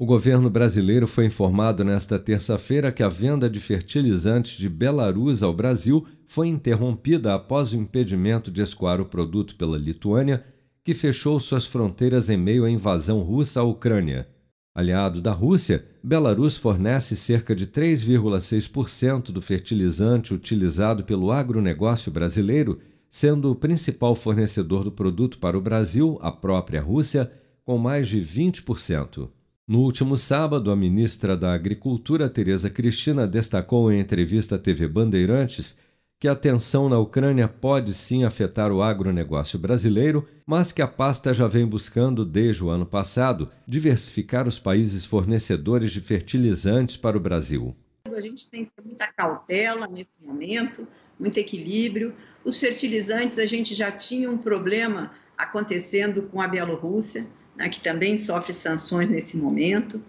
O governo brasileiro foi informado nesta terça-feira que a venda de fertilizantes de Belarus ao Brasil foi interrompida após o impedimento de escoar o produto pela Lituânia, que fechou suas fronteiras em meio à invasão russa à Ucrânia. Aliado da Rússia, Belarus fornece cerca de 3,6% do fertilizante utilizado pelo agronegócio brasileiro, sendo o principal fornecedor do produto para o Brasil, a própria Rússia, com mais de 20%. No último sábado, a ministra da Agricultura, Tereza Cristina, destacou em entrevista à TV Bandeirantes que a tensão na Ucrânia pode sim afetar o agronegócio brasileiro, mas que a pasta já vem buscando desde o ano passado diversificar os países fornecedores de fertilizantes para o Brasil. A gente tem que ter muita cautela nesse momento, muito equilíbrio. Os fertilizantes, a gente já tinha um problema acontecendo com a Bielorrússia né, que também sofre sanções nesse momento.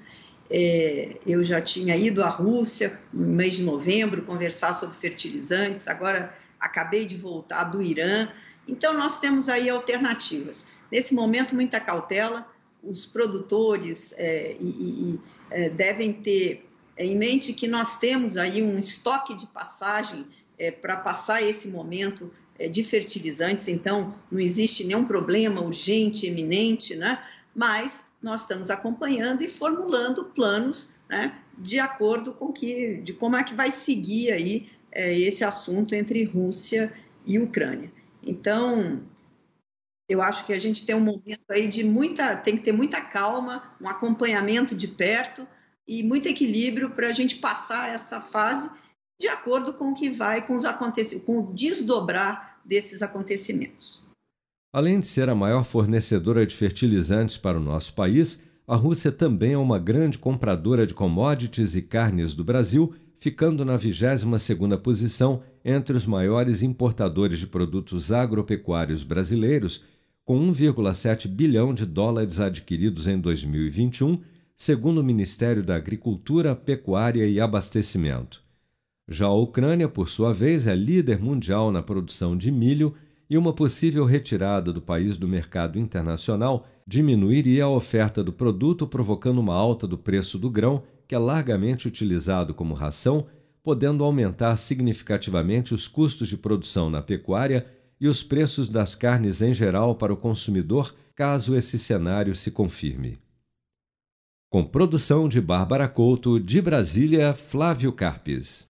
É, eu já tinha ido à Rússia no mês de novembro conversar sobre fertilizantes, agora acabei de voltar do Irã. Então, nós temos aí alternativas. Nesse momento, muita cautela, os produtores é, e, e, é, devem ter em mente que nós temos aí um estoque de passagem é, para passar esse momento é, de fertilizantes, então não existe nenhum problema urgente, eminente, né? Mas nós estamos acompanhando e formulando planos né, de acordo com que, de como é que vai seguir aí é, esse assunto entre Rússia e Ucrânia. Então, eu acho que a gente tem um momento aí de muita, tem que ter muita calma, um acompanhamento de perto e muito equilíbrio para a gente passar essa fase de acordo com o que vai com os acontecimentos, com o desdobrar desses acontecimentos. Além de ser a maior fornecedora de fertilizantes para o nosso país, a Rússia também é uma grande compradora de commodities e carnes do Brasil, ficando na 22ª posição entre os maiores importadores de produtos agropecuários brasileiros, com 1,7 bilhão de dólares adquiridos em 2021, segundo o Ministério da Agricultura, Pecuária e Abastecimento. Já a Ucrânia, por sua vez, é líder mundial na produção de milho e uma possível retirada do país do mercado internacional diminuiria a oferta do produto, provocando uma alta do preço do grão, que é largamente utilizado como ração, podendo aumentar significativamente os custos de produção na pecuária e os preços das carnes em geral para o consumidor, caso esse cenário se confirme. Com produção de Bárbara Couto, de Brasília, Flávio Carpes.